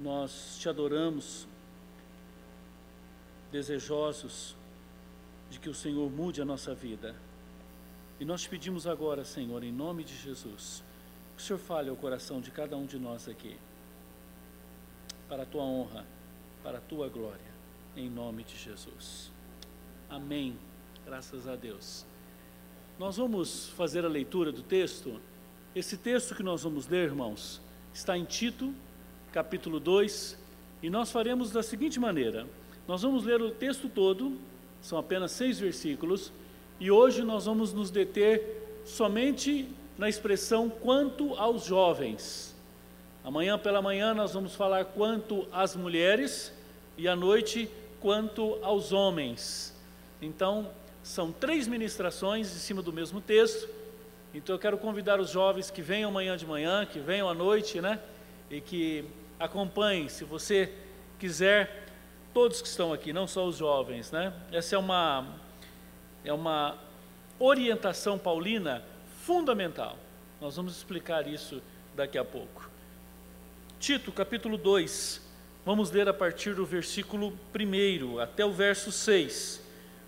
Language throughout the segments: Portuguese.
Nós te adoramos, desejosos de que o Senhor mude a nossa vida. E nós te pedimos agora, Senhor, em nome de Jesus, que o Senhor fale ao coração de cada um de nós aqui, para a tua honra, para a tua glória, em nome de Jesus. Amém. Graças a Deus. Nós vamos fazer a leitura do texto. Esse texto que nós vamos ler, irmãos, está em Tito, capítulo 2, e nós faremos da seguinte maneira: nós vamos ler o texto todo, são apenas seis versículos, e hoje nós vamos nos deter somente na expressão quanto aos jovens. Amanhã pela manhã nós vamos falar quanto às mulheres e à noite quanto aos homens. Então, são três ministrações em cima do mesmo texto. Então, eu quero convidar os jovens que venham amanhã de manhã, que venham à noite, né? E que acompanhe, se você quiser, todos que estão aqui, não só os jovens, né? Essa é uma, é uma orientação paulina fundamental. Nós vamos explicar isso daqui a pouco. Tito, capítulo 2, vamos ler a partir do versículo 1 até o verso 6.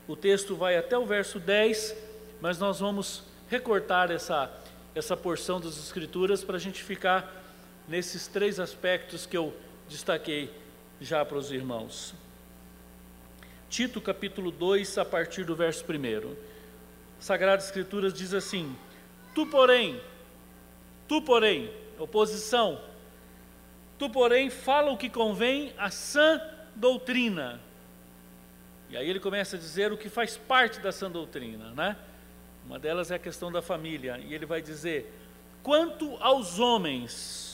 O texto vai até o verso 10, mas nós vamos recortar essa, essa porção das Escrituras para a gente ficar nesses três aspectos que eu destaquei já para os irmãos. Tito capítulo 2, a partir do verso 1. Sagradas Escrituras diz assim: Tu, porém, tu, porém, oposição, tu, porém, fala o que convém à sã doutrina. E aí ele começa a dizer o que faz parte da sã doutrina, né? Uma delas é a questão da família, e ele vai dizer: quanto aos homens,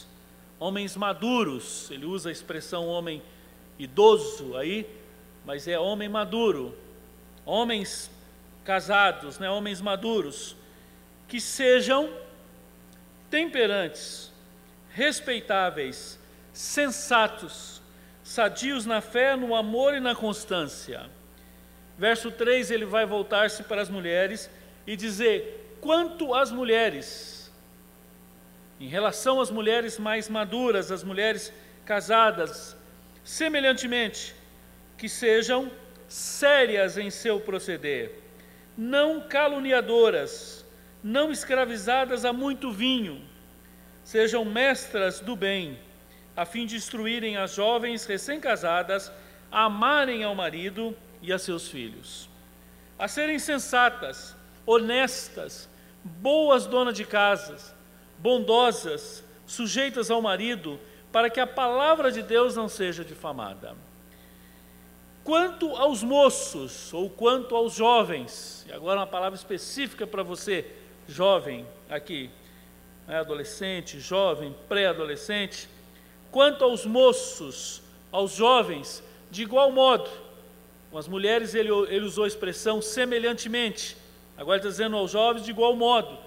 homens maduros, ele usa a expressão homem idoso aí, mas é homem maduro, homens casados, né, homens maduros, que sejam temperantes, respeitáveis, sensatos, sadios na fé, no amor e na constância. Verso 3 ele vai voltar-se para as mulheres e dizer: quanto às mulheres, em relação às mulheres mais maduras, às mulheres casadas, semelhantemente, que sejam sérias em seu proceder, não caluniadoras, não escravizadas a muito vinho, sejam mestras do bem, a fim de instruírem as jovens recém-casadas a amarem ao marido e a seus filhos, a serem sensatas, honestas, boas donas de casas, bondosas, sujeitas ao marido, para que a palavra de Deus não seja difamada. Quanto aos moços, ou quanto aos jovens, e agora uma palavra específica para você, jovem, aqui, né, adolescente, jovem, pré-adolescente, quanto aos moços, aos jovens, de igual modo, com as mulheres ele, ele usou a expressão semelhantemente, agora está dizendo aos jovens de igual modo,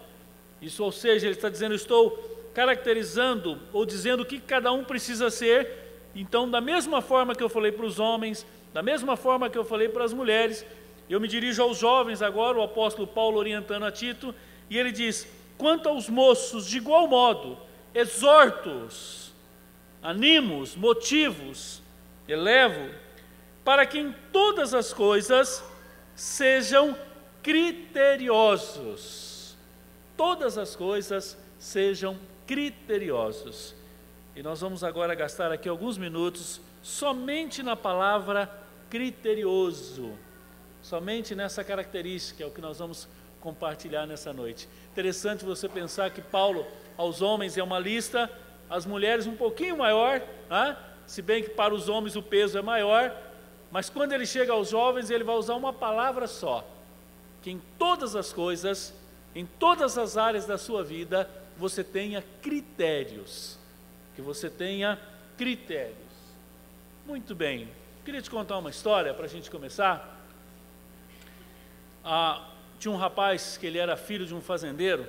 isso, ou seja, ele está dizendo, estou caracterizando ou dizendo o que cada um precisa ser. Então, da mesma forma que eu falei para os homens, da mesma forma que eu falei para as mulheres, eu me dirijo aos jovens agora, o apóstolo Paulo orientando a Tito, e ele diz: quanto aos moços, de igual modo, exortos, animos, motivos, elevo, para que em todas as coisas sejam criteriosos todas as coisas sejam criteriosos. E nós vamos agora gastar aqui alguns minutos somente na palavra criterioso, somente nessa característica, é o que nós vamos compartilhar nessa noite. Interessante você pensar que Paulo, aos homens, é uma lista, às mulheres um pouquinho maior, né? se bem que para os homens o peso é maior, mas quando ele chega aos jovens, ele vai usar uma palavra só: que em todas as coisas em todas as áreas da sua vida, você tenha critérios. Que você tenha critérios. Muito bem. Queria te contar uma história para a gente começar. Ah, tinha um rapaz que ele era filho de um fazendeiro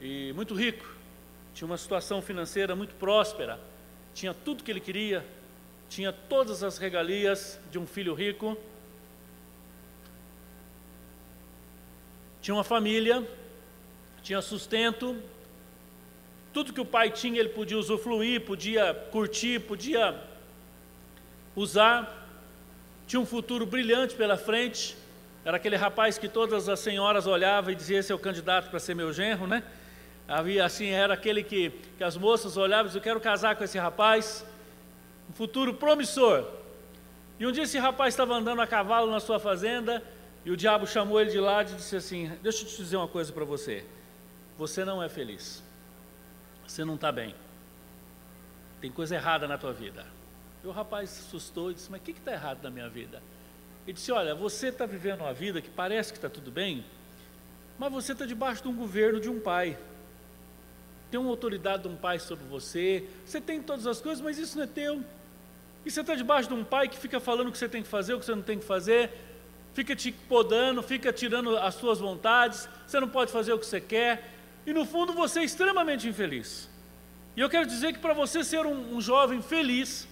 e muito rico. Tinha uma situação financeira muito próspera. Tinha tudo que ele queria. Tinha todas as regalias de um filho rico tinha uma família, tinha sustento, Tudo que o pai tinha, ele podia usufruir, podia curtir, podia usar. Tinha um futuro brilhante pela frente. Era aquele rapaz que todas as senhoras olhavam e diziam: Esse é o candidato para ser meu genro, né? Havia assim, era aquele que, que as moças olhavam e diziam: Eu quero casar com esse rapaz. Um futuro promissor. E um dia esse rapaz estava andando a cavalo na sua fazenda e o diabo chamou ele de lado e disse assim: Deixa eu te dizer uma coisa para você. Você não é feliz. Você não está bem. Tem coisa errada na tua vida. E o rapaz se assustou e disse: Mas o que está errado na minha vida? Ele disse: Olha, você está vivendo uma vida que parece que está tudo bem, mas você está debaixo de um governo de um pai. Tem uma autoridade de um pai sobre você. Você tem todas as coisas, mas isso não é teu. E você está debaixo de um pai que fica falando o que você tem que fazer, o que você não tem que fazer, fica te podando, fica tirando as suas vontades, você não pode fazer o que você quer, e no fundo você é extremamente infeliz. E eu quero dizer que para você ser um, um jovem feliz,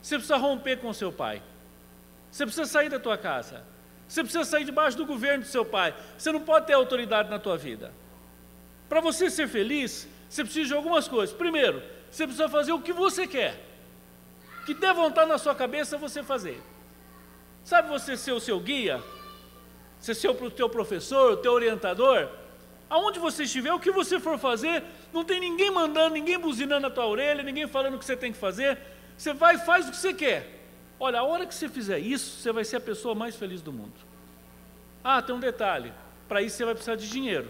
você precisa romper com seu pai. Você precisa sair da tua casa. Você precisa sair debaixo do governo do seu pai. Você não pode ter autoridade na tua vida. Para você ser feliz, você precisa de algumas coisas. Primeiro, você precisa fazer o que você quer. Que der vontade na sua cabeça você fazer. Sabe você ser o seu guia? Você ser o teu professor, o teu orientador? Aonde você estiver, o que você for fazer, não tem ninguém mandando, ninguém buzinando na tua orelha, ninguém falando o que você tem que fazer. Você vai e faz o que você quer. Olha, a hora que você fizer isso, você vai ser a pessoa mais feliz do mundo. Ah, tem um detalhe: para isso você vai precisar de dinheiro.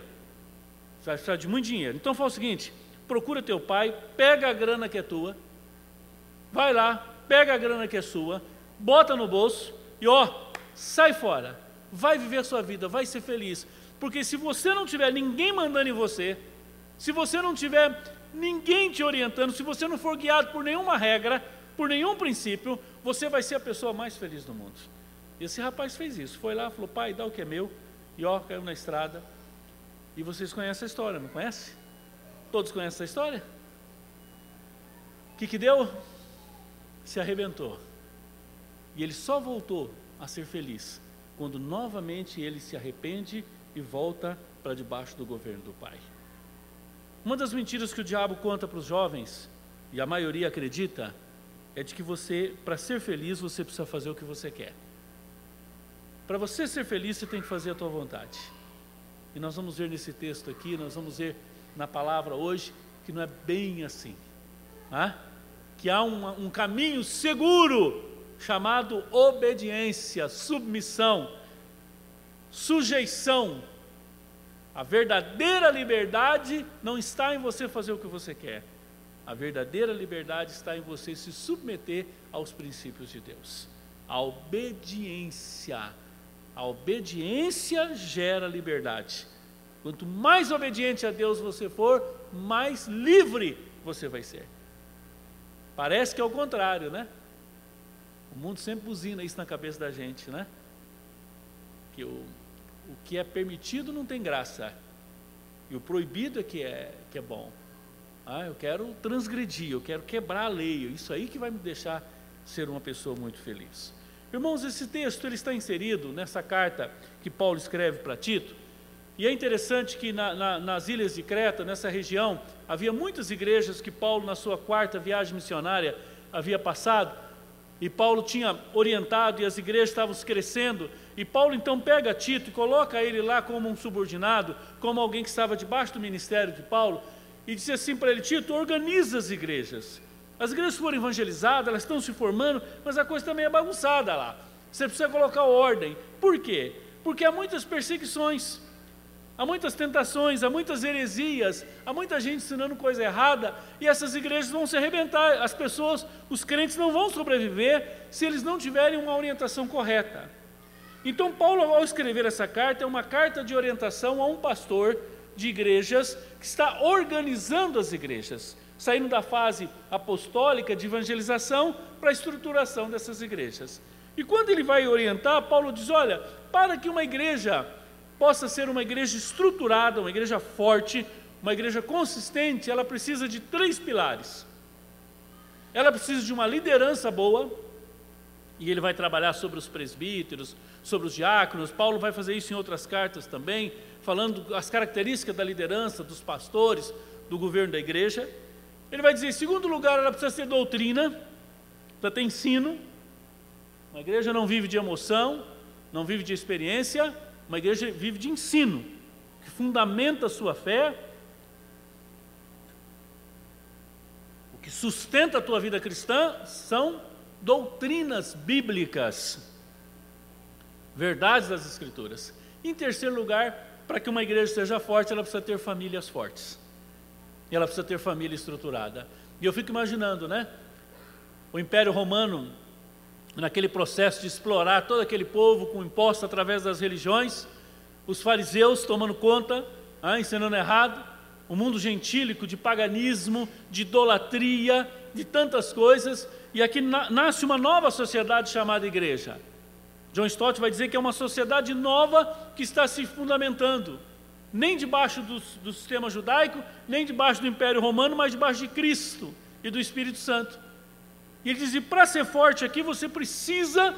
Você vai precisar de muito dinheiro. Então faz o seguinte: procura teu pai, pega a grana que é tua, vai lá, pega a grana que é sua, bota no bolso e ó, sai fora. Vai viver a sua vida, vai ser feliz. Porque se você não tiver ninguém mandando em você, se você não tiver ninguém te orientando, se você não for guiado por nenhuma regra, por nenhum princípio, você vai ser a pessoa mais feliz do mundo. Esse rapaz fez isso, foi lá, falou, pai, dá o que é meu, e ó, caiu na estrada. E vocês conhecem a história, não conhece? Todos conhecem essa história? O que, que deu? Se arrebentou. E ele só voltou a ser feliz quando novamente ele se arrepende e volta para debaixo do governo do Pai. Uma das mentiras que o diabo conta para os jovens, e a maioria acredita, é de que você, para ser feliz, você precisa fazer o que você quer. Para você ser feliz, você tem que fazer a tua vontade. E nós vamos ver nesse texto aqui, nós vamos ver na palavra hoje, que não é bem assim. Ah? Que há um, um caminho seguro chamado obediência, submissão, sujeição. A verdadeira liberdade não está em você fazer o que você quer. A verdadeira liberdade está em você se submeter aos princípios de Deus. A obediência. A obediência gera liberdade. Quanto mais obediente a Deus você for, mais livre você vai ser. Parece que é o contrário, né? O mundo sempre buzina isso na cabeça da gente, né? Que o, o que é permitido não tem graça. E o proibido é que é, que é bom. Ah, eu quero transgredir, eu quero quebrar a lei. Isso aí que vai me deixar ser uma pessoa muito feliz. Irmãos, esse texto ele está inserido nessa carta que Paulo escreve para Tito. E é interessante que na, na, nas ilhas de Creta, nessa região, havia muitas igrejas que Paulo, na sua quarta viagem missionária, havia passado. E Paulo tinha orientado e as igrejas estavam crescendo. E Paulo então pega Tito e coloca ele lá como um subordinado, como alguém que estava debaixo do ministério de Paulo e disse assim para ele: Tito, organiza as igrejas. As igrejas foram evangelizadas, elas estão se formando, mas a coisa também é bagunçada lá. Você precisa colocar ordem. Por quê? Porque há muitas perseguições, há muitas tentações, há muitas heresias, há muita gente ensinando coisa errada, e essas igrejas vão se arrebentar. As pessoas, os crentes não vão sobreviver se eles não tiverem uma orientação correta. Então, Paulo, ao escrever essa carta, é uma carta de orientação a um pastor de igrejas que está organizando as igrejas, saindo da fase apostólica de evangelização para a estruturação dessas igrejas. E quando ele vai orientar, Paulo diz: olha, para que uma igreja possa ser uma igreja estruturada, uma igreja forte, uma igreja consistente, ela precisa de três pilares. Ela precisa de uma liderança boa, e ele vai trabalhar sobre os presbíteros, sobre os diáconos. Paulo vai fazer isso em outras cartas também falando as características da liderança, dos pastores, do governo da igreja. Ele vai dizer, em segundo lugar, ela precisa ser doutrina, precisa ter ensino. Uma igreja não vive de emoção, não vive de experiência, uma igreja vive de ensino, que fundamenta a sua fé, o que sustenta a tua vida cristã são doutrinas bíblicas, verdades das Escrituras. Em terceiro lugar, para que uma igreja seja forte, ela precisa ter famílias fortes. E ela precisa ter família estruturada. E eu fico imaginando, né? O Império Romano, naquele processo de explorar todo aquele povo com impostos através das religiões, os fariseus tomando conta, ah, ensinando errado, o mundo gentílico de paganismo, de idolatria, de tantas coisas, e aqui nasce uma nova sociedade chamada igreja. John Stott vai dizer que é uma sociedade nova que está se fundamentando, nem debaixo do, do sistema judaico, nem debaixo do Império Romano, mas debaixo de Cristo e do Espírito Santo. E ele diz: para ser forte aqui, você precisa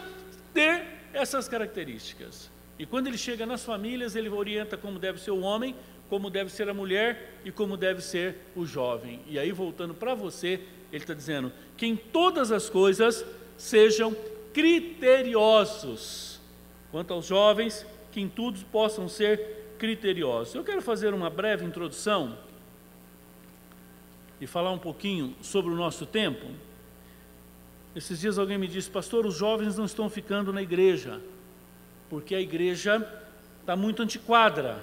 ter essas características. E quando ele chega nas famílias, ele orienta como deve ser o homem, como deve ser a mulher e como deve ser o jovem. E aí, voltando para você, ele está dizendo que em todas as coisas sejam criteriosos. Quanto aos jovens, que em tudo possam ser criteriosos. Eu quero fazer uma breve introdução e falar um pouquinho sobre o nosso tempo. Esses dias alguém me disse, pastor, os jovens não estão ficando na igreja, porque a igreja está muito antiquada.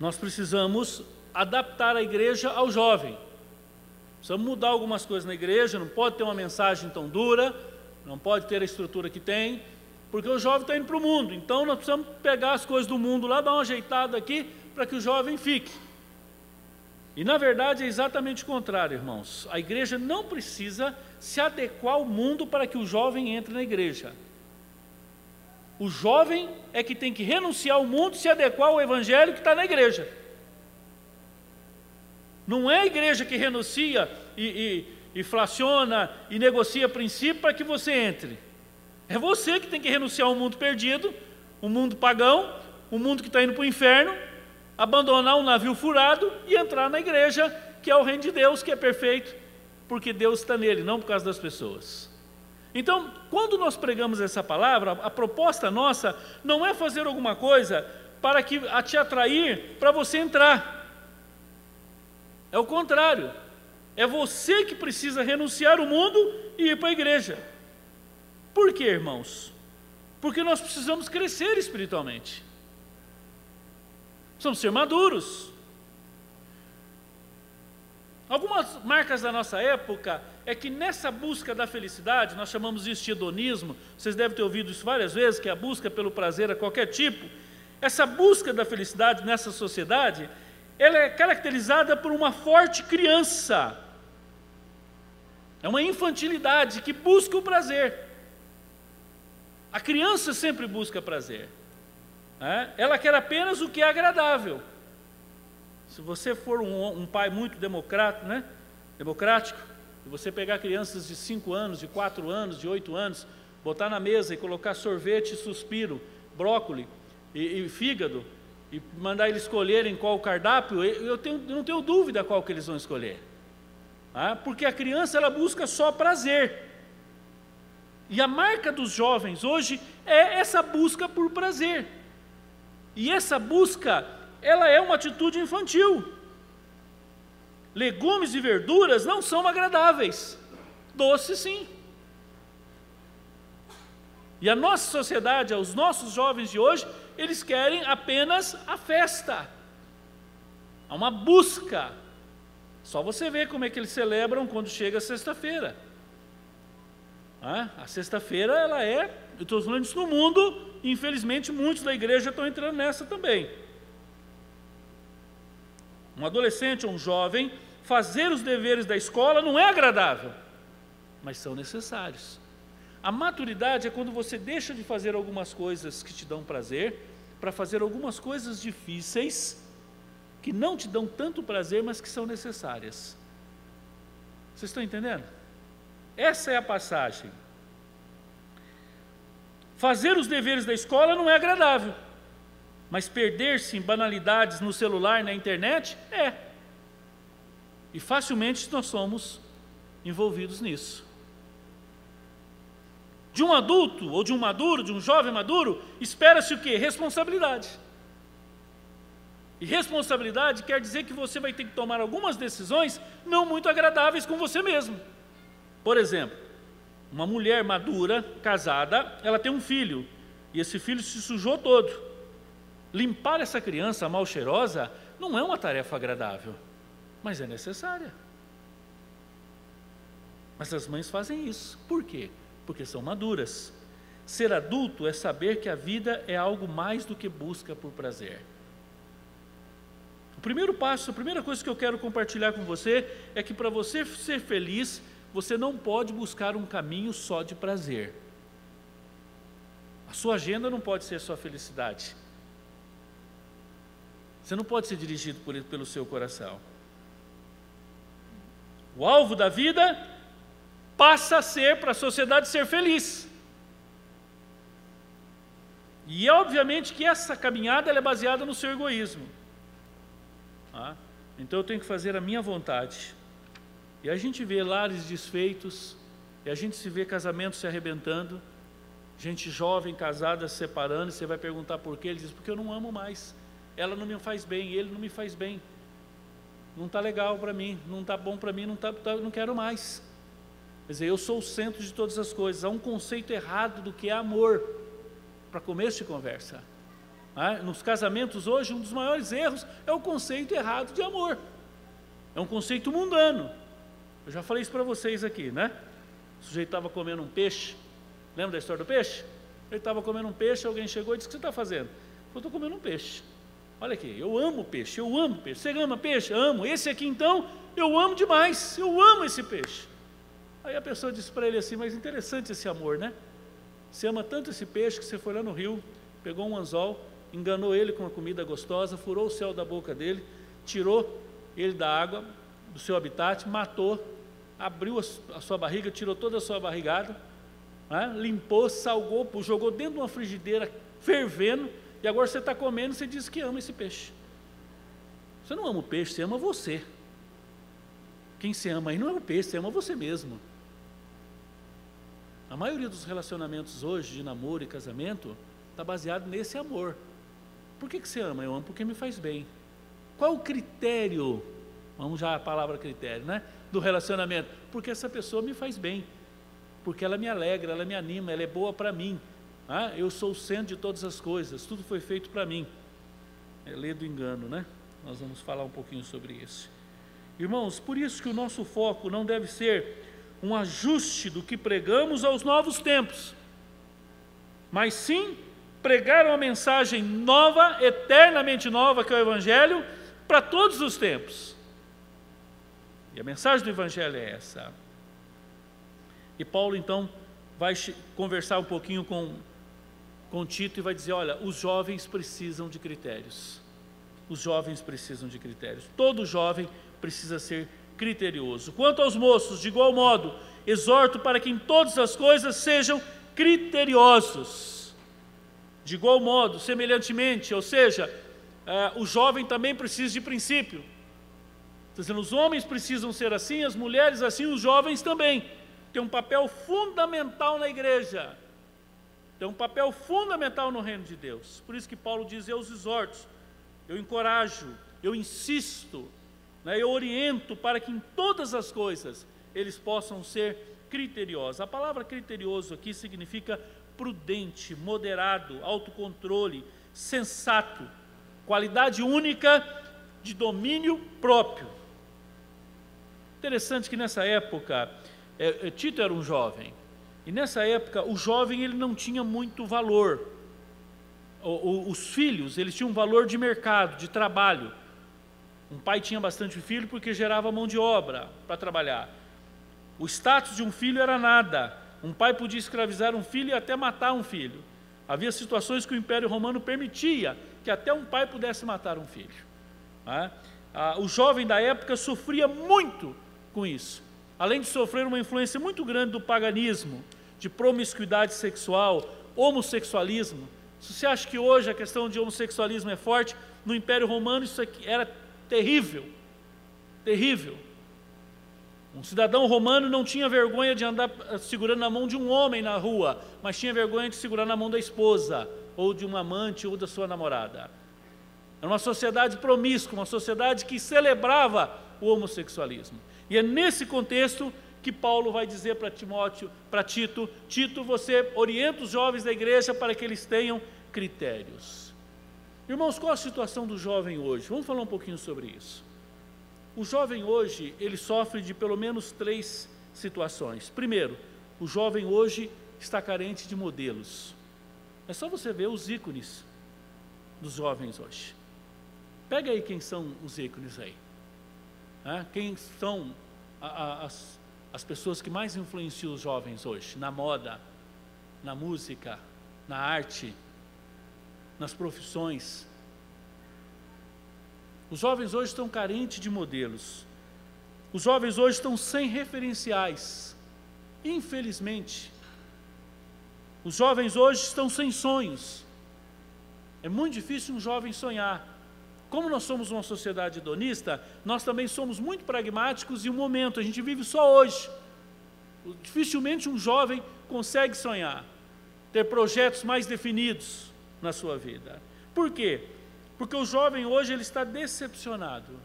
Nós precisamos adaptar a igreja ao jovem. Precisamos mudar algumas coisas na igreja, não pode ter uma mensagem tão dura, não pode ter a estrutura que tem, porque o jovem está indo para o mundo. Então nós precisamos pegar as coisas do mundo lá, dar uma ajeitada aqui, para que o jovem fique. E na verdade é exatamente o contrário, irmãos. A igreja não precisa se adequar ao mundo para que o jovem entre na igreja. O jovem é que tem que renunciar ao mundo e se adequar ao evangelho que está na igreja. Não é a igreja que renuncia e, e inflaciona e negocia princípio para que você entre. É você que tem que renunciar ao mundo perdido, o um mundo pagão, o um mundo que está indo para o inferno, abandonar um navio furado e entrar na igreja, que é o reino de Deus, que é perfeito, porque Deus está nele, não por causa das pessoas. Então, quando nós pregamos essa palavra, a proposta nossa não é fazer alguma coisa para que, a te atrair para você entrar. É o contrário. É você que precisa renunciar o mundo e ir para a igreja. Por quê, irmãos? Porque nós precisamos crescer espiritualmente. Precisamos ser maduros. Algumas marcas da nossa época é que nessa busca da felicidade, nós chamamos isso de hedonismo, vocês devem ter ouvido isso várias vezes, que é a busca pelo prazer a qualquer tipo. Essa busca da felicidade nessa sociedade, ela é caracterizada por uma forte criança. É uma infantilidade que busca o prazer. A criança sempre busca prazer. É? Ela quer apenas o que é agradável. Se você for um, um pai muito democrático, né? democrático, e você pegar crianças de 5 anos, de 4 anos, de 8 anos, botar na mesa e colocar sorvete, suspiro, brócolis e, e fígado, e mandar eles escolherem qual cardápio, eu, tenho, eu não tenho dúvida qual que eles vão escolher. Ah, porque a criança ela busca só prazer. E a marca dos jovens hoje é essa busca por prazer. E essa busca, ela é uma atitude infantil. Legumes e verduras não são agradáveis. Doce sim. E a nossa sociedade, os nossos jovens de hoje, eles querem apenas a festa. Há uma busca. Só você vê como é que eles celebram quando chega a sexta-feira. A sexta-feira ela é, eu estou falando isso no mundo, infelizmente muitos da igreja estão entrando nessa também. Um adolescente ou um jovem fazer os deveres da escola não é agradável, mas são necessários. A maturidade é quando você deixa de fazer algumas coisas que te dão prazer para fazer algumas coisas difíceis que não te dão tanto prazer, mas que são necessárias. Vocês estão entendendo? Essa é a passagem. Fazer os deveres da escola não é agradável, mas perder-se em banalidades no celular, na internet, é. E facilmente nós somos envolvidos nisso. De um adulto, ou de um maduro, de um jovem maduro, espera-se o quê? Responsabilidade. E responsabilidade quer dizer que você vai ter que tomar algumas decisões não muito agradáveis com você mesmo. Por exemplo, uma mulher madura, casada, ela tem um filho, e esse filho se sujou todo. Limpar essa criança mal cheirosa não é uma tarefa agradável, mas é necessária. Mas as mães fazem isso. Por quê? Porque são maduras. Ser adulto é saber que a vida é algo mais do que busca por prazer. O primeiro passo, a primeira coisa que eu quero compartilhar com você é que para você ser feliz, você não pode buscar um caminho só de prazer. A sua agenda não pode ser só felicidade. Você não pode ser dirigido por, pelo seu coração. O alvo da vida passa a ser para a sociedade ser feliz. E é obviamente que essa caminhada é baseada no seu egoísmo. Ah, então eu tenho que fazer a minha vontade. E a gente vê lares desfeitos, e a gente se vê casamentos se arrebentando, gente jovem casada se separando, e você vai perguntar por quê? Ele diz: porque eu não amo mais. Ela não me faz bem, ele não me faz bem. Não está legal para mim, não está bom para mim, não, tá, tá, não quero mais. Quer dizer, eu sou o centro de todas as coisas. Há um conceito errado do que é amor, para começo de conversa. Ah, nos casamentos hoje, um dos maiores erros é o conceito errado de amor. É um conceito mundano. Eu já falei isso para vocês aqui, né? O sujeito estava comendo um peixe. Lembra da história do peixe? Ele estava comendo um peixe, alguém chegou e disse: O que você está fazendo? Eu estou comendo um peixe. Olha aqui, eu amo peixe, eu amo peixe. Você ama peixe? Amo. Esse aqui então, eu amo demais. Eu amo esse peixe. Aí a pessoa disse para ele assim: Mas interessante esse amor, né? Você ama tanto esse peixe que você foi lá no rio, pegou um anzol, enganou ele com uma comida gostosa, furou o céu da boca dele, tirou ele da água, do seu habitat, matou, abriu a sua barriga, tirou toda a sua barrigada, né? limpou, salgou, jogou dentro de uma frigideira fervendo, e agora você está comendo e você diz que ama esse peixe. Você não ama o peixe, você ama você. Quem se ama aí não é o peixe, você ama você mesmo. A maioria dos relacionamentos hoje, de namoro e casamento, está baseado nesse amor. Por que, que você ama? Eu amo porque me faz bem. Qual o critério, vamos já a palavra critério, né? Do relacionamento? Porque essa pessoa me faz bem. Porque ela me alegra, ela me anima, ela é boa para mim. Ah, eu sou o centro de todas as coisas, tudo foi feito para mim. É lei do engano, né? Nós vamos falar um pouquinho sobre isso. Irmãos, por isso que o nosso foco não deve ser um ajuste do que pregamos aos novos tempos, mas sim pregar uma mensagem nova, eternamente nova, que é o Evangelho, para todos os tempos. E a mensagem do Evangelho é essa. E Paulo então vai conversar um pouquinho com, com Tito e vai dizer: olha, os jovens precisam de critérios. Os jovens precisam de critérios. Todo jovem precisa ser criterioso. Quanto aos moços, de igual modo, exorto para que em todas as coisas sejam criteriosos. De igual modo, semelhantemente, ou seja, uh, o jovem também precisa de princípio. Está dizendo, os homens precisam ser assim, as mulheres assim, os jovens também. Tem um papel fundamental na igreja. Tem um papel fundamental no reino de Deus. Por isso que Paulo diz: Eu os exorto, eu encorajo, eu insisto né, eu oriento para que em todas as coisas eles possam ser criteriosos. A palavra criterioso aqui significa prudente, moderado, autocontrole, sensato, qualidade única de domínio próprio. Interessante que nessa época, é, é, Tito era um jovem, e nessa época o jovem ele não tinha muito valor. O, o, os filhos, eles tinham um valor de mercado, de trabalho. Um pai tinha bastante filho porque gerava mão de obra para trabalhar. O status de um filho era nada. Um pai podia escravizar um filho e até matar um filho. Havia situações que o Império Romano permitia que até um pai pudesse matar um filho. Né? Ah, o jovem da época sofria muito com isso. Além de sofrer uma influência muito grande do paganismo, de promiscuidade sexual, homossexualismo. Se você acha que hoje a questão de homossexualismo é forte, no Império Romano isso era terrível, terrível. Um cidadão romano não tinha vergonha de andar eh, segurando na mão de um homem na rua, mas tinha vergonha de segurar na mão da esposa, ou de um amante, ou da sua namorada. Era uma sociedade promíscua, uma sociedade que celebrava o homossexualismo. E é nesse contexto que Paulo vai dizer para Timóteo, para Tito, Tito, você orienta os jovens da igreja para que eles tenham critérios. Irmãos, qual a situação do jovem hoje? Vamos falar um pouquinho sobre isso. O jovem hoje, ele sofre de pelo menos três situações. Primeiro, o jovem hoje está carente de modelos. É só você ver os ícones dos jovens hoje. Pega aí quem são os ícones aí. Quem são a, a, as, as pessoas que mais influenciam os jovens hoje? Na moda, na música, na arte, nas profissões. Os jovens hoje estão carentes de modelos. Os jovens hoje estão sem referenciais. Infelizmente. Os jovens hoje estão sem sonhos. É muito difícil um jovem sonhar. Como nós somos uma sociedade hedonista, nós também somos muito pragmáticos e o momento, a gente vive só hoje. Dificilmente um jovem consegue sonhar, ter projetos mais definidos na sua vida. Por quê? Porque o jovem hoje ele está decepcionado.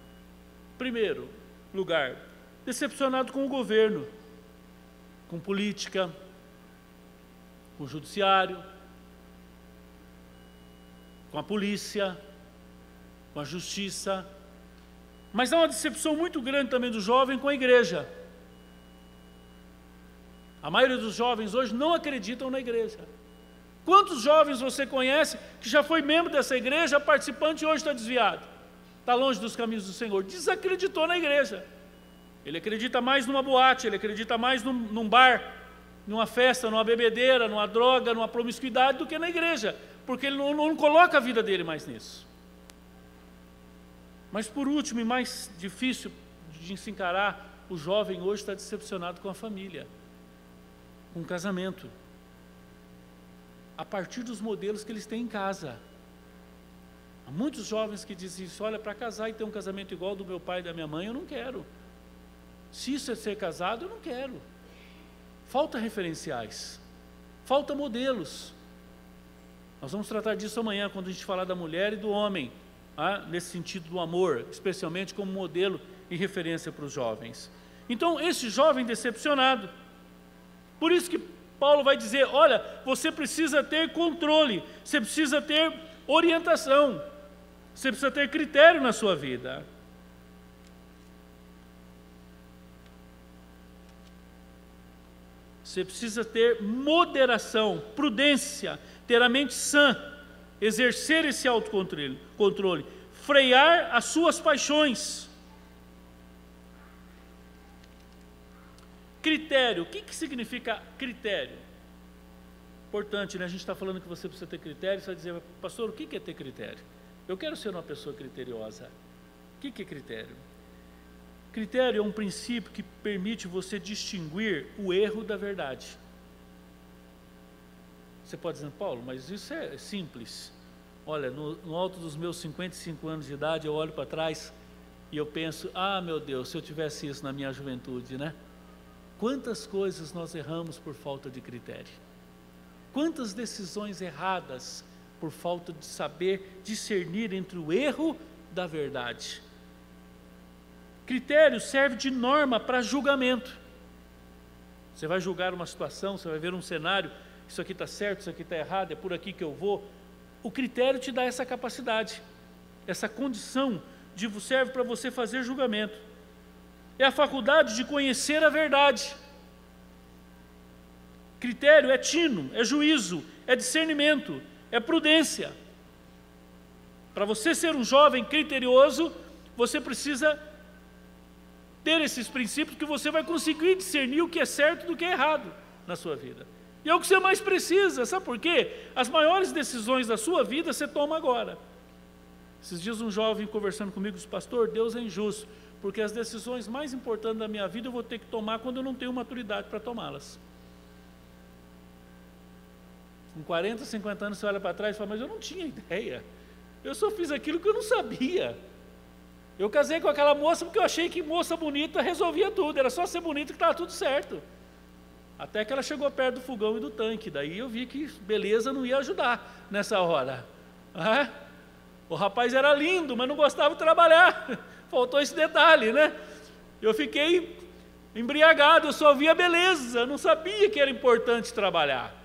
Primeiro lugar, decepcionado com o governo, com política, com o judiciário, com a polícia, com a justiça. Mas há uma decepção muito grande também do jovem com a igreja. A maioria dos jovens hoje não acreditam na igreja. Quantos jovens você conhece que já foi membro dessa igreja, participante e hoje está desviado? Está longe dos caminhos do Senhor. Desacreditou na igreja. Ele acredita mais numa boate, ele acredita mais num, num bar, numa festa, numa bebedeira, numa droga, numa promiscuidade do que na igreja, porque ele não, não coloca a vida dele mais nisso. Mas por último e mais difícil de se encarar, o jovem hoje está decepcionado com a família, com o casamento a partir dos modelos que eles têm em casa. Há muitos jovens que dizem isso, olha, para casar e ter um casamento igual do meu pai e da minha mãe, eu não quero. Se isso é ser casado, eu não quero. Falta referenciais, falta modelos. Nós vamos tratar disso amanhã, quando a gente falar da mulher e do homem, ah, nesse sentido do amor, especialmente como modelo e referência para os jovens. Então, esse jovem decepcionado, por isso que Paulo vai dizer: olha, você precisa ter controle, você precisa ter orientação, você precisa ter critério na sua vida. Você precisa ter moderação, prudência, ter a mente sã, exercer esse autocontrole, controle, frear as suas paixões. Critério. O que, que significa critério? Importante, né? A gente está falando que você precisa ter critério. Você vai dizer, pastor, o que, que é ter critério? Eu quero ser uma pessoa criteriosa. O que, que é critério? Critério é um princípio que permite você distinguir o erro da verdade. Você pode dizer, Paulo, mas isso é simples. Olha, no, no alto dos meus 55 anos de idade, eu olho para trás e eu penso, ah, meu Deus, se eu tivesse isso na minha juventude, né? Quantas coisas nós erramos por falta de critério? Quantas decisões erradas por falta de saber discernir entre o erro da verdade? Critério serve de norma para julgamento. Você vai julgar uma situação, você vai ver um cenário, isso aqui está certo, isso aqui está errado, é por aqui que eu vou. O critério te dá essa capacidade, essa condição de serve para você fazer julgamento é a faculdade de conhecer a verdade. Critério é tino, é juízo, é discernimento, é prudência. Para você ser um jovem criterioso, você precisa ter esses princípios que você vai conseguir discernir o que é certo do que é errado na sua vida. E é o que você mais precisa, sabe por quê? As maiores decisões da sua vida você toma agora. Esses dias um jovem conversando comigo disse, pastor, Deus é injusto porque as decisões mais importantes da minha vida eu vou ter que tomar quando eu não tenho maturidade para tomá-las. Com 40, 50 anos você olha para trás e fala, mas eu não tinha ideia. Eu só fiz aquilo que eu não sabia. Eu casei com aquela moça porque eu achei que moça bonita resolvia tudo, era só ser bonita que estava tudo certo. Até que ela chegou perto do fogão e do tanque, daí eu vi que beleza não ia ajudar nessa hora. O rapaz era lindo, mas não gostava de trabalhar. Faltou esse detalhe, né? Eu fiquei embriagado, eu só via beleza, não sabia que era importante trabalhar.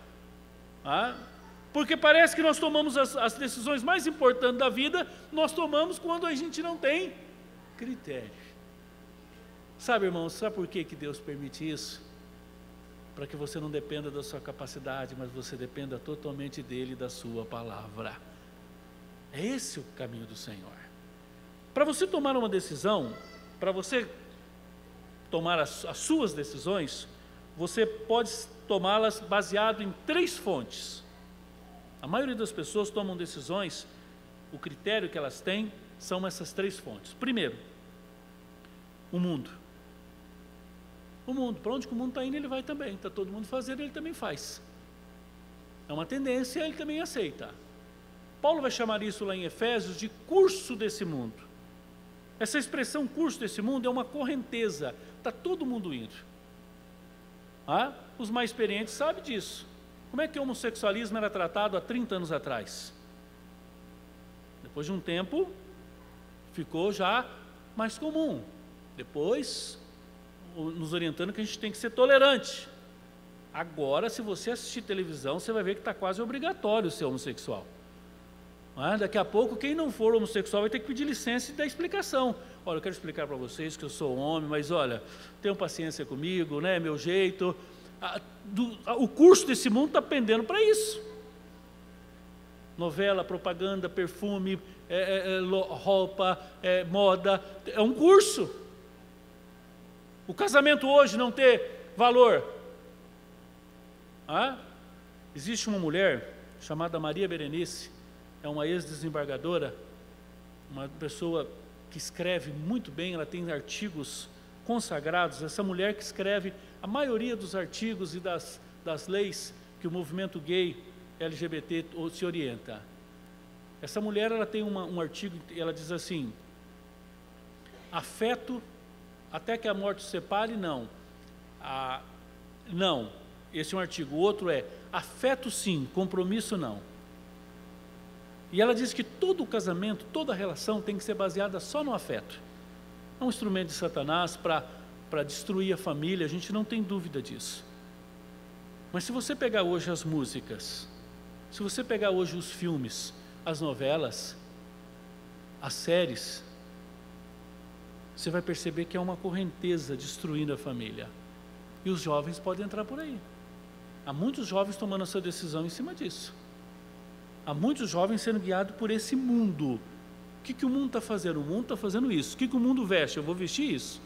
Porque parece que nós tomamos as, as decisões mais importantes da vida, nós tomamos quando a gente não tem critério. Sabe, irmãos, sabe por que, que Deus permite isso? Para que você não dependa da sua capacidade, mas você dependa totalmente dele e da sua palavra. É esse o caminho do Senhor. Para você tomar uma decisão, para você tomar as, as suas decisões, você pode tomá-las baseado em três fontes. A maioria das pessoas tomam decisões, o critério que elas têm são essas três fontes. Primeiro, o mundo. O mundo, para onde o mundo está indo, ele vai também. Está todo mundo fazendo, ele também faz. É uma tendência, ele também aceita. Paulo vai chamar isso lá em Efésios de curso desse mundo. Essa expressão curso desse mundo é uma correnteza, está todo mundo indo. Ah, os mais experientes sabem disso. Como é que o homossexualismo era tratado há 30 anos atrás? Depois de um tempo, ficou já mais comum. Depois, nos orientando que a gente tem que ser tolerante. Agora, se você assistir televisão, você vai ver que está quase obrigatório ser homossexual. Ah, daqui a pouco, quem não for homossexual vai ter que pedir licença e dar explicação. Olha, eu quero explicar para vocês que eu sou homem, mas olha, tenham paciência comigo, né? Meu jeito. Ah, do, ah, o curso desse mundo está pendendo para isso. Novela, propaganda, perfume, é, é, é roupa, é, moda, é um curso. O casamento hoje não ter valor. Ah, existe uma mulher chamada Maria Berenice é uma ex-desembargadora, uma pessoa que escreve muito bem, ela tem artigos consagrados. Essa mulher que escreve a maioria dos artigos e das, das leis que o movimento gay LGBT se orienta. Essa mulher ela tem uma, um artigo, ela diz assim: afeto até que a morte separe, não. A, não, esse é um artigo. O outro é afeto sim, compromisso não. E ela diz que todo casamento, toda relação tem que ser baseada só no afeto. É um instrumento de Satanás para destruir a família, a gente não tem dúvida disso. Mas se você pegar hoje as músicas, se você pegar hoje os filmes, as novelas, as séries, você vai perceber que é uma correnteza destruindo a família. E os jovens podem entrar por aí. Há muitos jovens tomando a sua decisão em cima disso. Há muitos jovens sendo guiados por esse mundo. O que, que o mundo está fazendo? O mundo está fazendo isso. O que, que o mundo veste? Eu vou vestir isso.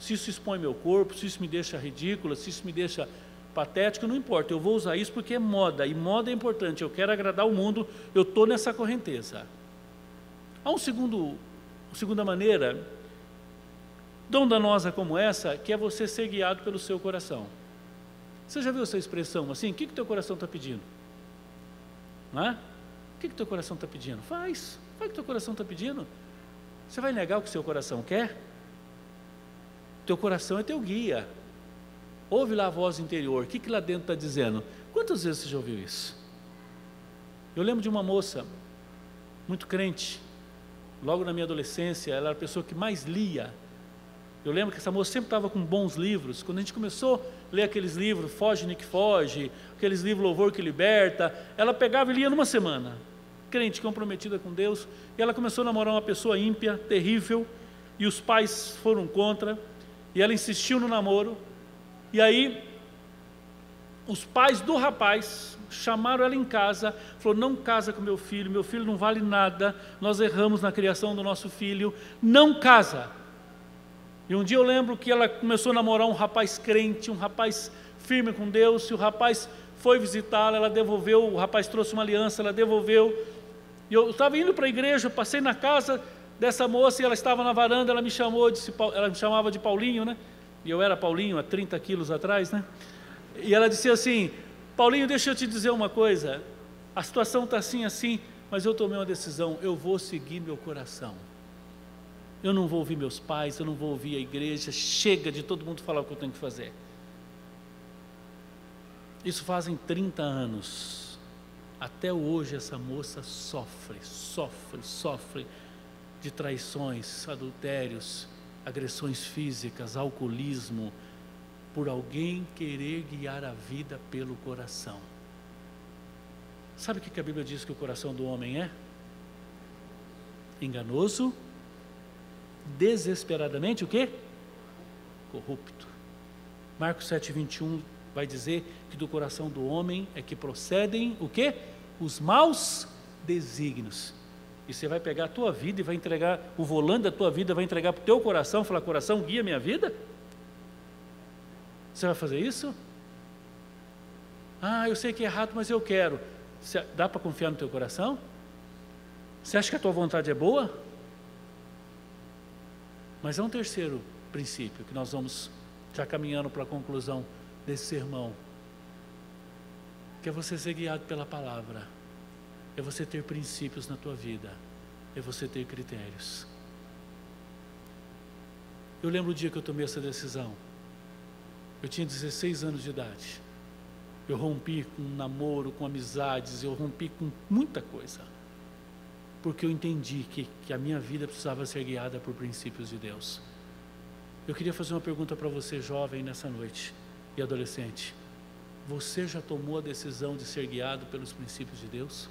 Se isso expõe meu corpo, se isso me deixa ridícula, se isso me deixa patético, não importa. Eu vou usar isso porque é moda. E moda é importante. Eu quero agradar o mundo. Eu estou nessa correnteza. Há um segundo, uma segunda maneira, tão danosa como essa, que é você ser guiado pelo seu coração. Você já viu essa expressão assim? O que o teu coração está pedindo? Não é? O que, que teu coração está pedindo? Faz, faz o que teu coração está pedindo. Você vai negar o que seu coração quer? Teu coração é teu guia. Ouve lá a voz interior, o que, que lá dentro está dizendo? Quantas vezes você já ouviu isso? Eu lembro de uma moça, muito crente, logo na minha adolescência, ela era a pessoa que mais lia. Eu lembro que essa moça sempre estava com bons livros. Quando a gente começou ler aqueles livros, Foge Nick Foge, aqueles livros Louvor que Liberta, ela pegava e lia numa semana. Crente, comprometida com Deus, e ela começou a namorar uma pessoa ímpia, terrível, e os pais foram contra, e ela insistiu no namoro, e aí os pais do rapaz chamaram ela em casa, falou: "Não casa com meu filho, meu filho não vale nada, nós erramos na criação do nosso filho, não casa". E um dia eu lembro que ela começou a namorar um rapaz crente, um rapaz firme com Deus, e o rapaz foi visitá-la, ela devolveu, o rapaz trouxe uma aliança, ela devolveu. E eu estava indo para a igreja, passei na casa dessa moça e ela estava na varanda, ela me chamou, disse, ela me chamava de Paulinho, né? E eu era Paulinho há 30 quilos atrás, né? E ela disse assim: Paulinho, deixa eu te dizer uma coisa. A situação está assim, assim, mas eu tomei uma decisão, eu vou seguir meu coração. Eu não vou ouvir meus pais, eu não vou ouvir a igreja, chega de todo mundo falar o que eu tenho que fazer. Isso fazem 30 anos. Até hoje essa moça sofre, sofre, sofre de traições, adultérios, agressões físicas, alcoolismo, por alguém querer guiar a vida pelo coração. Sabe o que a Bíblia diz que o coração do homem é? Enganoso, desesperadamente o quê? Corrupto. Marcos 7, 21 vai dizer que do coração do homem é que procedem o quê? Os maus desígnios. E você vai pegar a tua vida e vai entregar o volante da tua vida, vai entregar para o teu coração, falar, coração, guia minha vida? Você vai fazer isso? Ah, eu sei que é errado, mas eu quero. Dá para confiar no teu coração? Você acha que a tua vontade é boa? Mas há um terceiro princípio que nós vamos já caminhando para a conclusão desse sermão, que é você ser guiado pela palavra é você ter princípios na tua vida, é você ter critérios. Eu lembro o dia que eu tomei essa decisão. Eu tinha 16 anos de idade. Eu rompi com namoro, com amizades, eu rompi com muita coisa. Porque eu entendi que, que a minha vida precisava ser guiada por princípios de Deus. Eu queria fazer uma pergunta para você, jovem, nessa noite, e adolescente. Você já tomou a decisão de ser guiado pelos princípios de Deus?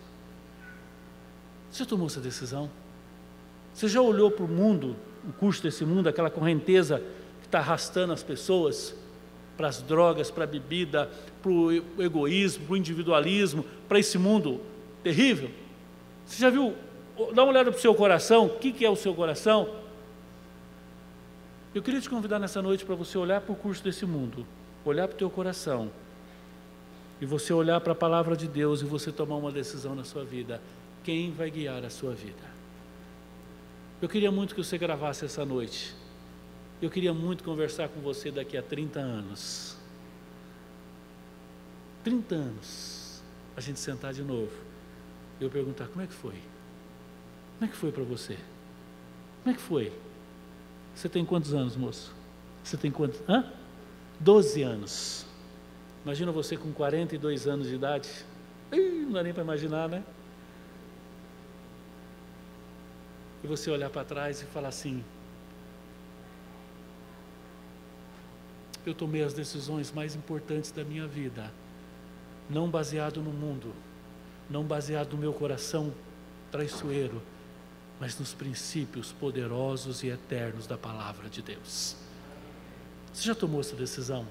Você tomou essa decisão? Você já olhou para o mundo, o curso desse mundo, aquela correnteza que está arrastando as pessoas para as drogas, para a bebida, para o egoísmo, para o individualismo, para esse mundo terrível? Você já viu? Dá uma olhada para o seu coração, o que, que é o seu coração? Eu queria te convidar nessa noite para você olhar para o curso desse mundo, olhar para o teu coração, e você olhar para a palavra de Deus e você tomar uma decisão na sua vida quem vai guiar a sua vida. Eu queria muito que você gravasse essa noite. Eu queria muito conversar com você daqui a 30 anos. 30 anos. A gente sentar de novo. E eu perguntar: como é que foi? Como é que foi para você? Como é que foi? Você tem quantos anos, moço? Você tem quantos? Hã? 12 anos. Imagina você com 42 anos de idade. Ih, não dá nem para imaginar, né? e você olhar para trás e falar assim: eu tomei as decisões mais importantes da minha vida, não baseado no mundo, não baseado no meu coração traiçoeiro, mas nos princípios poderosos e eternos da palavra de Deus. Você já tomou essa decisão?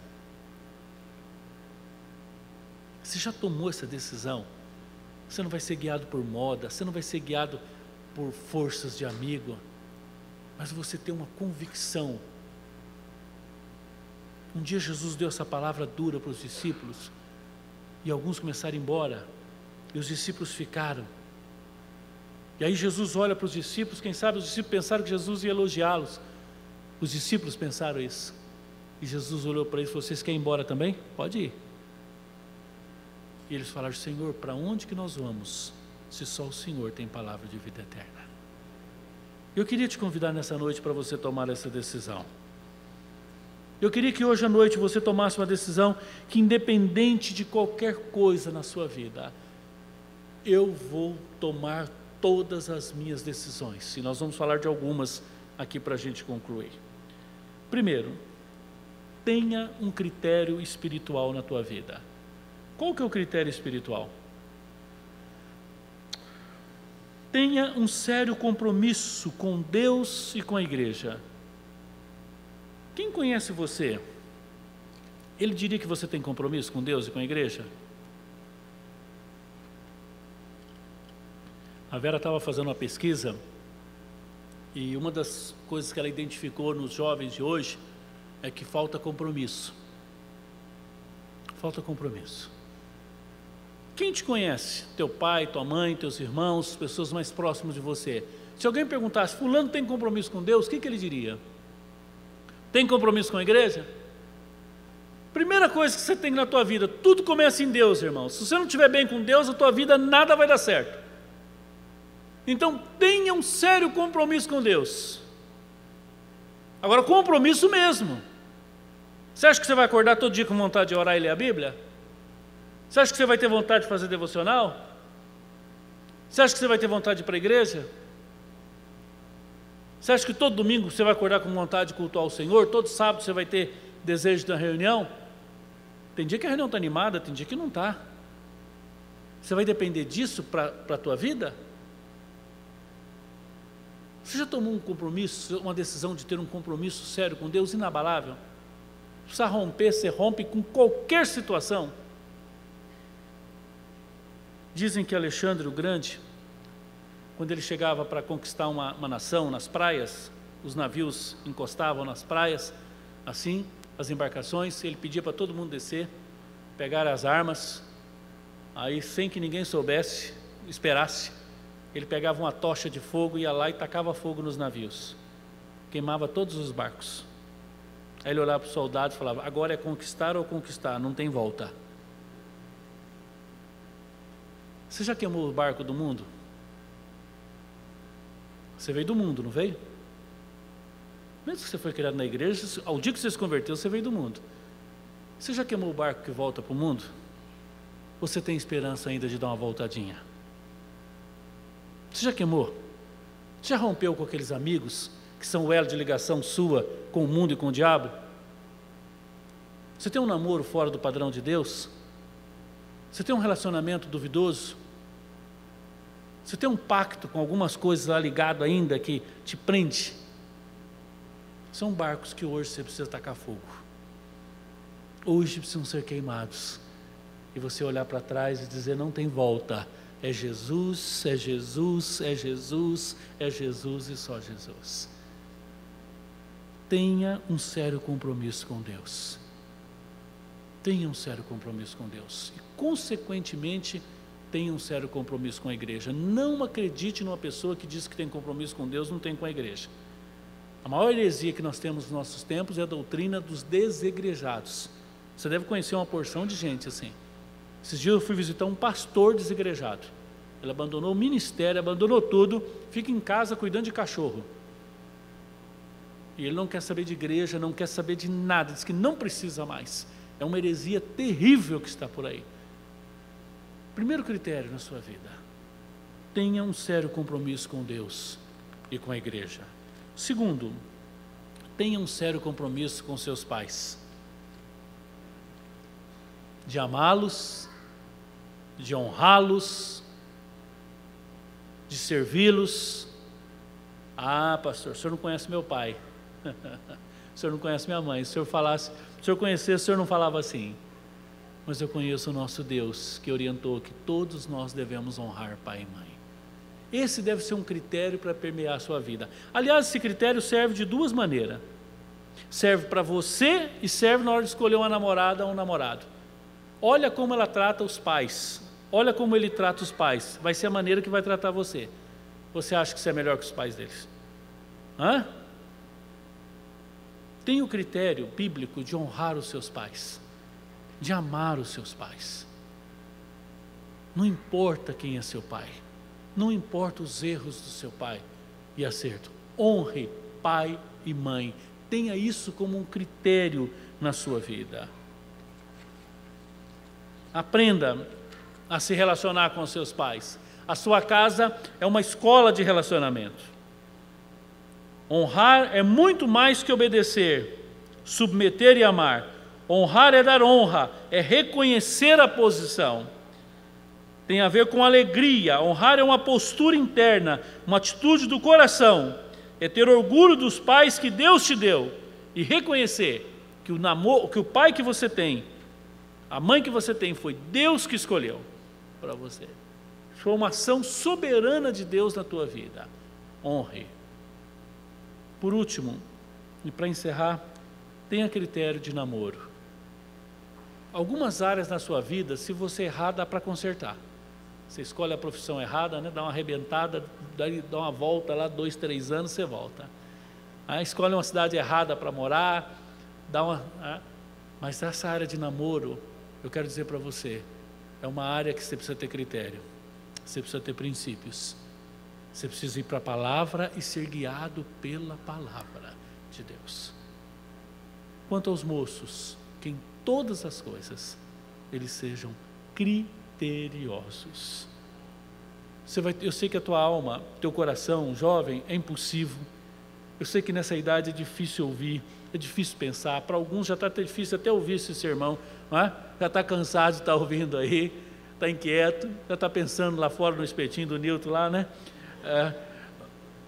Você já tomou essa decisão? Você não vai ser guiado por moda, você não vai ser guiado por forças de amigo, mas você tem uma convicção. Um dia Jesus deu essa palavra dura para os discípulos, e alguns começaram a ir embora, e os discípulos ficaram. E aí Jesus olha para os discípulos, quem sabe os discípulos pensaram que Jesus ia elogiá-los. Os discípulos pensaram isso. E Jesus olhou para eles e falou: Vocês querem ir embora também? Pode ir. E eles falaram: Senhor, para onde que nós vamos? se só o Senhor tem palavra de vida eterna. Eu queria te convidar nessa noite para você tomar essa decisão. Eu queria que hoje à noite você tomasse uma decisão que, independente de qualquer coisa na sua vida, eu vou tomar todas as minhas decisões. E nós vamos falar de algumas aqui para a gente concluir. Primeiro, tenha um critério espiritual na tua vida. Qual que é o critério espiritual? tenha um sério compromisso com Deus e com a igreja. Quem conhece você? Ele diria que você tem compromisso com Deus e com a igreja? A Vera estava fazendo uma pesquisa e uma das coisas que ela identificou nos jovens de hoje é que falta compromisso. Falta compromisso. Quem te conhece? Teu pai, tua mãe, teus irmãos, pessoas mais próximas de você. Se alguém perguntasse, Fulano tem compromisso com Deus, o que, que ele diria? Tem compromisso com a igreja? Primeira coisa que você tem na tua vida, tudo começa em Deus, irmão. Se você não estiver bem com Deus, a tua vida nada vai dar certo. Então tenha um sério compromisso com Deus. Agora, compromisso mesmo. Você acha que você vai acordar todo dia com vontade de orar e ler a Bíblia? Você acha que você vai ter vontade de fazer devocional? Você acha que você vai ter vontade de ir para a igreja? Você acha que todo domingo você vai acordar com vontade de cultuar o Senhor? Todo sábado você vai ter desejo da reunião? Tem dia que a reunião está animada, tem dia que não está. Você vai depender disso para a tua vida? Você já tomou um compromisso, uma decisão de ter um compromisso sério com Deus inabalável? Precisa romper, você rompe com qualquer situação. Dizem que Alexandre o Grande, quando ele chegava para conquistar uma, uma nação nas praias, os navios encostavam nas praias, assim, as embarcações, ele pedia para todo mundo descer, pegar as armas, aí sem que ninguém soubesse, esperasse, ele pegava uma tocha de fogo, ia lá e tacava fogo nos navios, queimava todos os barcos. Aí ele olhava para os soldados e falava: agora é conquistar ou conquistar, não tem volta. Você já queimou o barco do mundo? Você veio do mundo, não veio? Mesmo que você foi criado na igreja, ao dia que você se converteu, você veio do mundo. Você já queimou o barco que volta para o mundo? Você tem esperança ainda de dar uma voltadinha? Você já queimou? Já rompeu com aqueles amigos que são o elo de ligação sua com o mundo e com o diabo? Você tem um namoro fora do padrão de Deus? Você tem um relacionamento duvidoso? Você tem um pacto com algumas coisas lá ligado ainda que te prende? São barcos que hoje você precisa tacar fogo. Hoje precisam ser queimados. E você olhar para trás e dizer: não tem volta é Jesus, é Jesus, é Jesus, é Jesus e só Jesus. Tenha um sério compromisso com Deus. Tenha um sério compromisso com Deus. E, consequentemente, tenha um sério compromisso com a igreja. Não acredite numa pessoa que diz que tem compromisso com Deus, não tem com a igreja. A maior heresia que nós temos nos nossos tempos é a doutrina dos desigrejados. Você deve conhecer uma porção de gente assim. Esses dias eu fui visitar um pastor desigrejado. Ele abandonou o ministério, abandonou tudo, fica em casa cuidando de cachorro. E ele não quer saber de igreja, não quer saber de nada, diz que não precisa mais. É uma heresia terrível que está por aí. Primeiro critério na sua vida: tenha um sério compromisso com Deus e com a igreja. Segundo, tenha um sério compromisso com seus pais. De amá-los, de honrá-los, de servi-los. Ah, pastor, o senhor não conhece meu pai. o senhor não conhece minha mãe. Se o senhor falasse, se o senhor conhecesse, o senhor não falava assim. Mas eu conheço o nosso Deus que orientou que todos nós devemos honrar pai e mãe. Esse deve ser um critério para permear a sua vida. Aliás, esse critério serve de duas maneiras. Serve para você e serve na hora de escolher uma namorada ou um namorado. Olha como ela trata os pais. Olha como ele trata os pais. Vai ser a maneira que vai tratar você. Você acha que você é melhor que os pais deles? Hã? Tem o critério bíblico de honrar os seus pais, de amar os seus pais. Não importa quem é seu pai, não importa os erros do seu pai e acerto. Honre pai e mãe. Tenha isso como um critério na sua vida. Aprenda a se relacionar com seus pais. A sua casa é uma escola de relacionamento. Honrar é muito mais que obedecer, submeter e amar. Honrar é dar honra, é reconhecer a posição. Tem a ver com alegria. Honrar é uma postura interna, uma atitude do coração. É ter orgulho dos pais que Deus te deu e reconhecer que o, namoro, que o pai que você tem, a mãe que você tem, foi Deus que escolheu para você. Foi uma ação soberana de Deus na tua vida. Honre. Por último, e para encerrar, tenha critério de namoro. Algumas áreas na sua vida, se você errar, dá para consertar. Você escolhe a profissão errada, né? dá uma arrebentada, dá uma volta lá, dois, três anos, você volta. Aí escolhe uma cidade errada para morar, dá uma. Né? Mas essa área de namoro, eu quero dizer para você, é uma área que você precisa ter critério, você precisa ter princípios, você precisa ir para a palavra e ser guiado pela palavra. de Deus. Quanto aos moços, que em todas as coisas eles sejam criteriosos. Você vai, eu sei que a tua alma, teu coração, jovem, é impulsivo. Eu sei que nessa idade é difícil ouvir, é difícil pensar. Para alguns já está difícil até ouvir esse sermão, não é? Já está cansado de estar tá ouvindo aí, está inquieto, já está pensando lá fora no espetinho do Newton lá, né? É,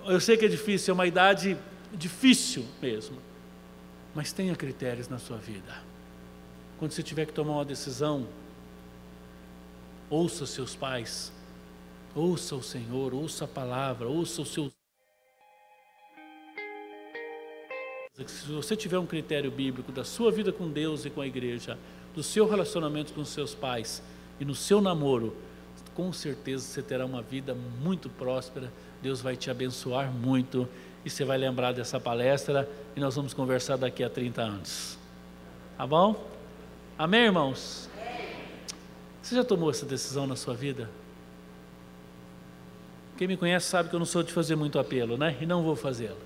eu sei que é difícil, é uma idade difícil mesmo, mas tenha critérios na sua vida. Quando você tiver que tomar uma decisão, ouça seus pais, ouça o Senhor, ouça a palavra, ouça o seu. Se você tiver um critério bíblico da sua vida com Deus e com a igreja, do seu relacionamento com seus pais e no seu namoro, com certeza você terá uma vida muito próspera. Deus vai te abençoar muito e você vai lembrar dessa palestra e nós vamos conversar daqui a 30 anos. Tá bom? Amém, irmãos? Você já tomou essa decisão na sua vida? Quem me conhece sabe que eu não sou de fazer muito apelo, né? E não vou fazê-lo.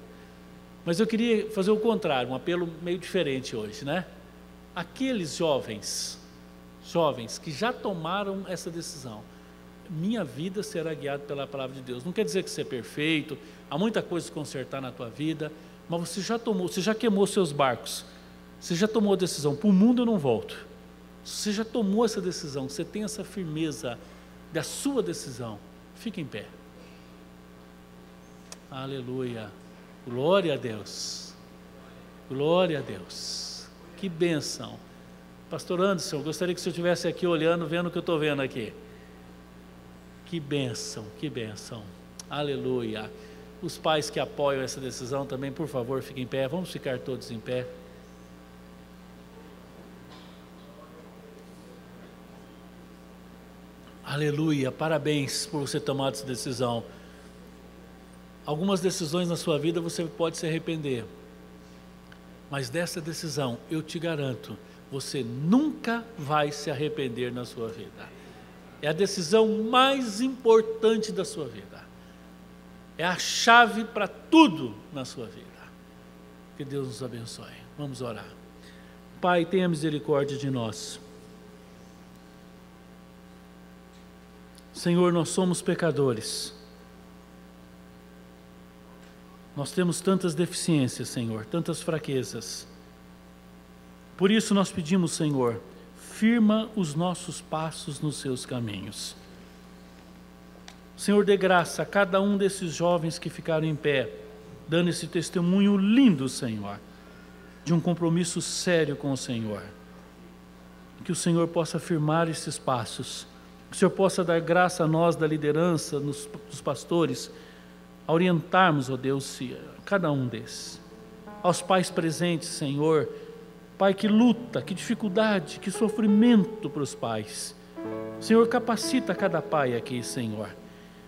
Mas eu queria fazer o contrário, um apelo meio diferente hoje, né? Aqueles jovens, jovens que já tomaram essa decisão, minha vida será guiada pela palavra de Deus. Não quer dizer que você é perfeito, há muita coisa a consertar na tua vida, mas você já tomou, você já queimou seus barcos, você já tomou a decisão, para o mundo eu não volto. Você já tomou essa decisão, você tem essa firmeza da sua decisão, fique em pé. Aleluia. Glória a Deus. Glória a Deus. Que benção. Pastor Anderson, gostaria que você estivesse aqui olhando, vendo o que eu estou vendo aqui. Que benção, que benção. Aleluia. Os pais que apoiam essa decisão também, por favor, fiquem em pé. Vamos ficar todos em pé. Aleluia, parabéns por você tomar essa decisão. Algumas decisões na sua vida você pode se arrepender. Mas dessa decisão, eu te garanto, você nunca vai se arrepender na sua vida. É a decisão mais importante da sua vida. É a chave para tudo na sua vida. Que Deus nos abençoe. Vamos orar. Pai, tenha misericórdia de nós. Senhor, nós somos pecadores. Nós temos tantas deficiências, Senhor, tantas fraquezas. Por isso nós pedimos, Senhor, firma os nossos passos nos seus caminhos. Senhor, dê graça a cada um desses jovens que ficaram em pé, dando esse testemunho lindo, Senhor, de um compromisso sério com o Senhor. Que o Senhor possa firmar esses passos, que o Senhor possa dar graça a nós da liderança, nos, dos pastores, a orientarmos, ó Deus, cada um desses. Aos pais presentes, Senhor, Pai que luta, que dificuldade, que sofrimento para os pais. Senhor, capacita cada pai aqui, Senhor.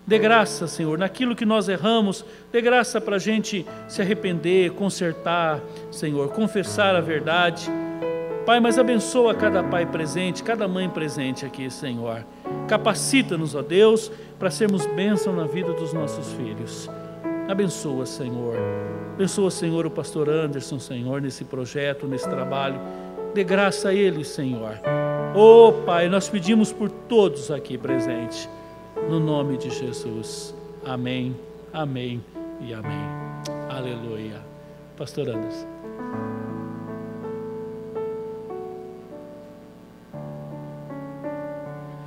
Dê graça, Senhor, naquilo que nós erramos, dê graça para a gente se arrepender, consertar, Senhor, confessar a verdade. Pai, mas abençoa cada pai presente, cada mãe presente aqui, Senhor. Capacita-nos, ó Deus, para sermos bênção na vida dos nossos filhos. Abençoa, Senhor. Abençoa, Senhor, o pastor Anderson, Senhor, nesse projeto, nesse trabalho. Dê graça a ele, Senhor. Oh, Pai, nós pedimos por todos aqui presentes. No nome de Jesus. Amém, amém e amém. Aleluia. Pastor Anderson.